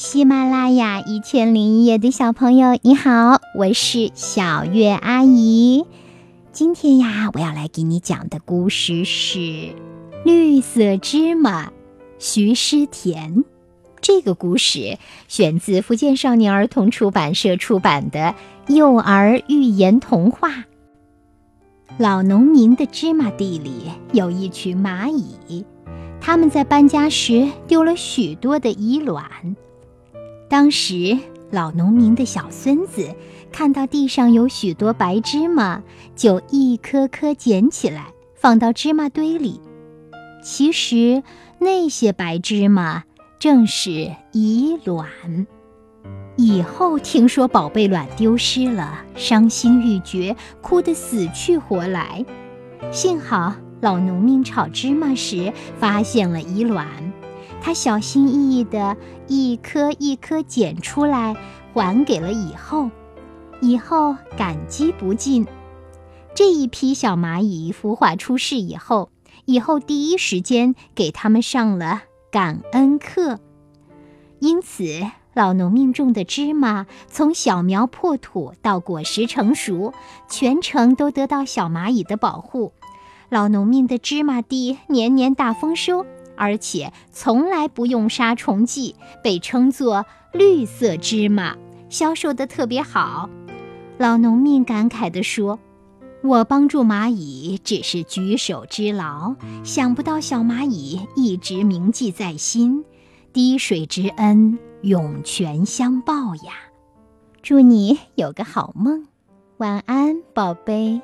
喜马拉雅一千零一夜的小朋友，你好，我是小月阿姨。今天呀，我要来给你讲的故事是《绿色芝麻》，徐诗田。这个故事选自福建少年儿童出版社出版的《幼儿寓言童话》。老农民的芝麻地里有一群蚂蚁，他们在搬家时丢了许多的蚁卵。当时，老农民的小孙子看到地上有许多白芝麻，就一颗颗捡起来放到芝麻堆里。其实，那些白芝麻正是蚁卵。以后听说宝贝卵丢失了，伤心欲绝，哭得死去活来。幸好老农民炒芝麻时发现了蚁卵，他小心翼翼地一颗一颗捡出来，还给了蚁后。蚁后感激不尽。这一批小蚂蚁孵化出世以后，蚁后第一时间给他们上了感恩课，因此。老农民种的芝麻，从小苗破土到果实成熟，全程都得到小蚂蚁的保护。老农民的芝麻地年年大丰收，而且从来不用杀虫剂，被称作“绿色芝麻”，销售的特别好。老农民感慨地说：“我帮助蚂蚁只是举手之劳，想不到小蚂蚁一直铭记在心，滴水之恩。”涌泉相报呀！祝你有个好梦，晚安，宝贝。